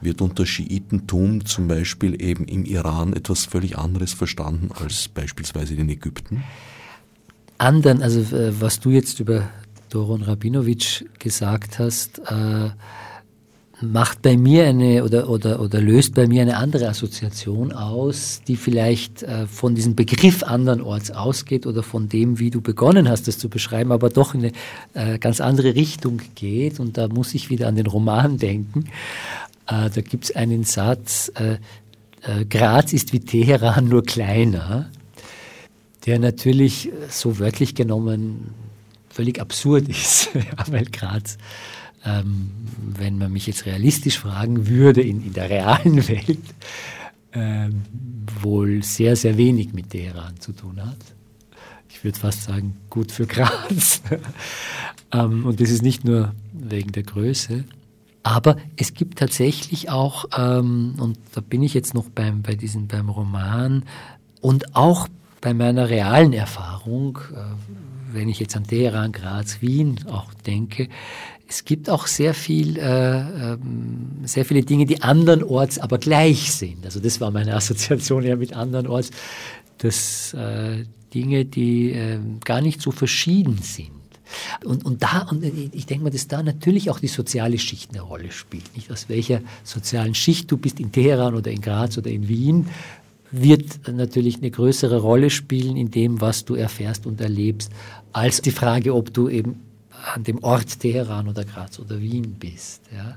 wird unter Schiitentum zum Beispiel eben im Iran etwas völlig anderes verstanden als beispielsweise in Ägypten? Anderen, also äh, was du jetzt über Doron Rabinovic gesagt hast, äh, macht bei mir eine oder, oder, oder löst bei mir eine andere Assoziation aus, die vielleicht äh, von diesem Begriff andernorts ausgeht oder von dem, wie du begonnen hast, das zu beschreiben, aber doch in eine äh, ganz andere Richtung geht. Und da muss ich wieder an den Roman denken. Äh, da gibt es einen Satz, äh, äh, Graz ist wie Teheran nur kleiner der natürlich so wörtlich genommen völlig absurd ist, weil Graz, ähm, wenn man mich jetzt realistisch fragen würde, in, in der realen Welt ähm, wohl sehr, sehr wenig mit Teheran zu tun hat. Ich würde fast sagen, gut für Graz. ähm, und das ist nicht nur wegen der Größe. Aber es gibt tatsächlich auch, ähm, und da bin ich jetzt noch beim, bei diesem, beim Roman, und auch bei meiner realen Erfahrung, äh, wenn ich jetzt an Teheran, Graz, Wien auch denke, es gibt auch sehr viel, äh, ähm, sehr viele Dinge, die andernorts aber gleich sind. Also das war meine Assoziation ja mit andernorts, dass äh, Dinge, die äh, gar nicht so verschieden sind. Und, und da, und ich denke mal, dass da natürlich auch die soziale Schicht eine Rolle spielt. Nicht aus welcher sozialen Schicht du bist, in Teheran oder in Graz oder in Wien, wird natürlich eine größere Rolle spielen in dem, was du erfährst und erlebst, als die Frage, ob du eben an dem Ort Teheran oder Graz oder Wien bist. Ja.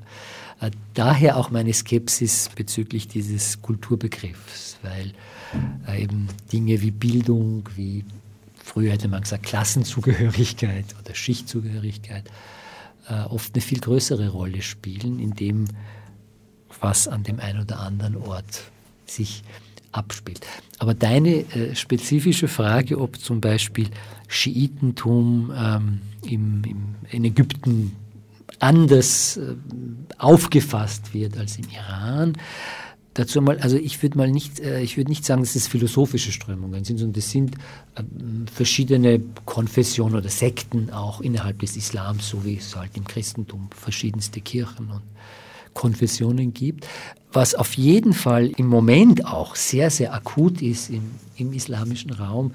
Äh, daher auch meine Skepsis bezüglich dieses Kulturbegriffs, weil äh, eben Dinge wie Bildung, wie früher hätte man gesagt Klassenzugehörigkeit oder Schichtzugehörigkeit, äh, oft eine viel größere Rolle spielen in dem, was an dem einen oder anderen Ort sich abspielt. Aber deine äh, spezifische Frage, ob zum Beispiel Schiitentum ähm, im, im, in Ägypten anders äh, aufgefasst wird als im Iran, dazu mal, also ich würde mal nicht, äh, ich würde nicht sagen, dass es philosophische Strömungen sind, sondern das sind äh, verschiedene Konfessionen oder Sekten auch innerhalb des Islams, so wie es halt im Christentum verschiedenste Kirchen und Konfessionen gibt. Was auf jeden Fall im Moment auch sehr, sehr akut ist im, im islamischen Raum,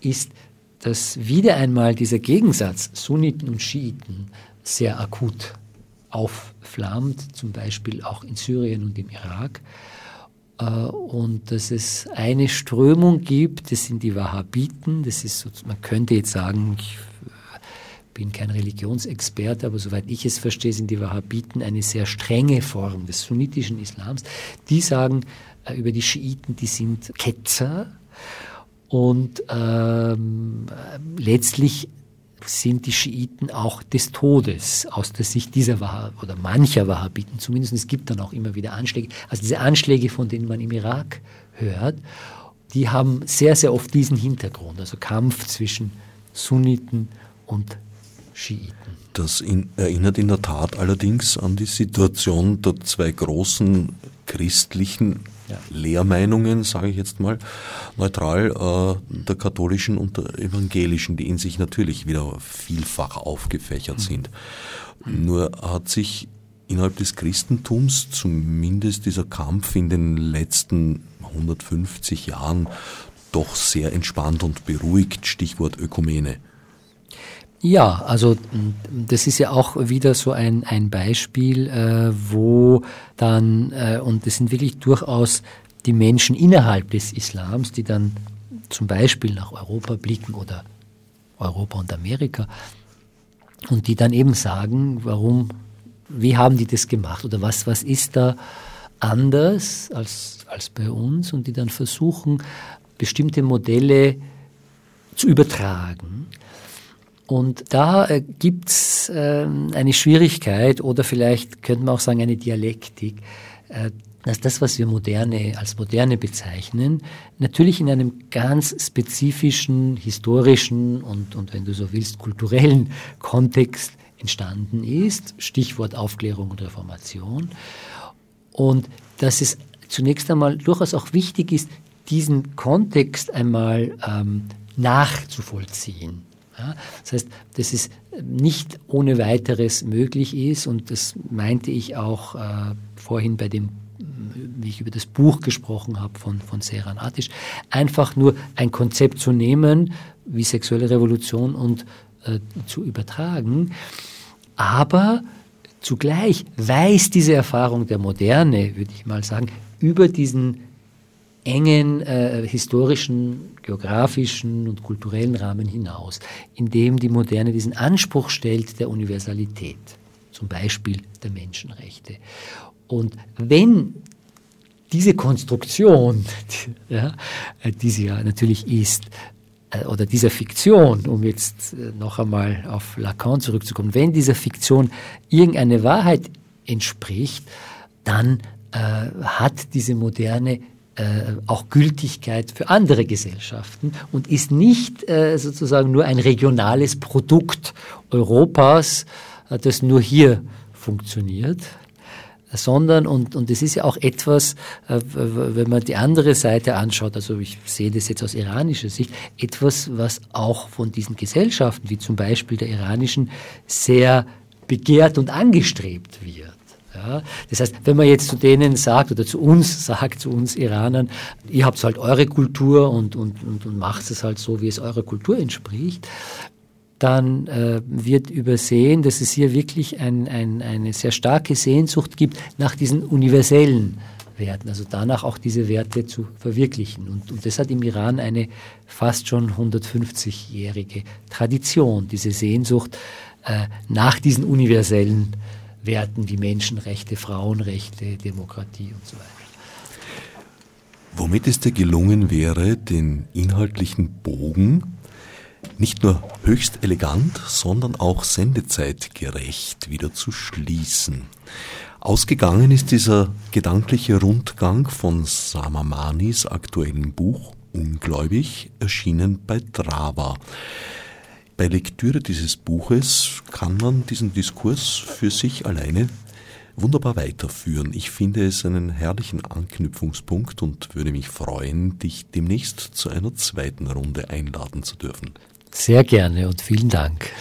ist, dass wieder einmal dieser Gegensatz Sunniten und Schiiten sehr akut aufflammt, zum Beispiel auch in Syrien und im Irak. Äh, und dass es eine Strömung gibt, das sind die Wahhabiten, das ist, man könnte jetzt sagen, ich bin kein Religionsexperte, aber soweit ich es verstehe, sind die Wahhabiten eine sehr strenge Form des sunnitischen Islams. Die sagen äh, über die Schiiten, die sind Ketzer und ähm, letztlich sind die Schiiten auch des Todes aus der Sicht dieser Wahhab oder mancher Wahhabiten zumindest. Es gibt dann auch immer wieder Anschläge. Also diese Anschläge, von denen man im Irak hört, die haben sehr, sehr oft diesen Hintergrund, also Kampf zwischen Sunniten und Schiiten. Das in, erinnert in der Tat allerdings an die Situation der zwei großen christlichen ja. Lehrmeinungen, sage ich jetzt mal, neutral äh, der katholischen und der evangelischen, die in sich natürlich wieder vielfach aufgefächert mhm. sind. Nur hat sich innerhalb des Christentums, zumindest dieser Kampf in den letzten 150 Jahren, doch sehr entspannt und beruhigt, Stichwort Ökumene. Ja, also das ist ja auch wieder so ein, ein Beispiel, äh, wo dann, äh, und das sind wirklich durchaus die Menschen innerhalb des Islams, die dann zum Beispiel nach Europa blicken oder Europa und Amerika und die dann eben sagen, warum, wie haben die das gemacht oder was, was ist da anders als, als bei uns und die dann versuchen, bestimmte Modelle zu übertragen. Und da äh, gibt's äh, eine Schwierigkeit oder vielleicht könnte man auch sagen eine Dialektik, äh, dass das, was wir moderne als moderne bezeichnen, natürlich in einem ganz spezifischen historischen und, und wenn du so willst, kulturellen Kontext entstanden ist. Stichwort Aufklärung und Reformation. Und dass es zunächst einmal durchaus auch wichtig ist, diesen Kontext einmal ähm, nachzuvollziehen. Ja, das heißt, dass es nicht ohne weiteres möglich ist und das meinte ich auch äh, vorhin bei dem wie ich über das Buch gesprochen habe von, von Seran Atisch, einfach nur ein Konzept zu nehmen, wie sexuelle Revolution und äh, zu übertragen. Aber zugleich weist diese Erfahrung der Moderne, würde ich mal sagen, über diesen engen äh, historischen, geografischen und kulturellen Rahmen hinaus, in dem die Moderne diesen Anspruch stellt der Universalität, zum Beispiel der Menschenrechte. Und wenn diese Konstruktion, die, ja, die sie ja natürlich ist, äh, oder dieser Fiktion, um jetzt äh, noch einmal auf Lacan zurückzukommen, wenn dieser Fiktion irgendeine Wahrheit entspricht, dann äh, hat diese moderne äh, auch Gültigkeit für andere Gesellschaften und ist nicht äh, sozusagen nur ein regionales Produkt Europas, äh, das nur hier funktioniert, sondern, und, und es ist ja auch etwas, äh, wenn man die andere Seite anschaut, also ich sehe das jetzt aus iranischer Sicht, etwas, was auch von diesen Gesellschaften, wie zum Beispiel der iranischen, sehr begehrt und angestrebt wird. Ja, das heißt, wenn man jetzt zu denen sagt oder zu uns sagt, zu uns Iranern, ihr habt halt eure Kultur und, und, und, und macht es halt so, wie es eurer Kultur entspricht, dann äh, wird übersehen, dass es hier wirklich ein, ein, eine sehr starke Sehnsucht gibt nach diesen universellen Werten, also danach auch diese Werte zu verwirklichen. Und, und das hat im Iran eine fast schon 150-jährige Tradition, diese Sehnsucht äh, nach diesen universellen Werten wie Menschenrechte, Frauenrechte, Demokratie und so weiter. Womit es dir gelungen wäre, den inhaltlichen Bogen nicht nur höchst elegant, sondern auch sendezeitgerecht wieder zu schließen. Ausgegangen ist dieser gedankliche Rundgang von Samamanis aktuellen Buch Ungläubig, erschienen bei Drava. Bei Lektüre dieses Buches kann man diesen Diskurs für sich alleine wunderbar weiterführen. Ich finde es einen herrlichen Anknüpfungspunkt und würde mich freuen, dich demnächst zu einer zweiten Runde einladen zu dürfen. Sehr gerne und vielen Dank.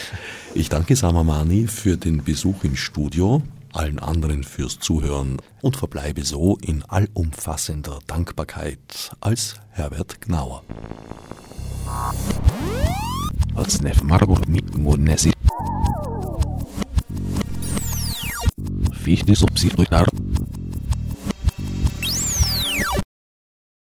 Ich danke Samamani für den Besuch im Studio, allen anderen fürs Zuhören und verbleibe so in allumfassender Dankbarkeit als Herbert Gnauer. Als Nef Margot mit Monesi. Fichte subsidiar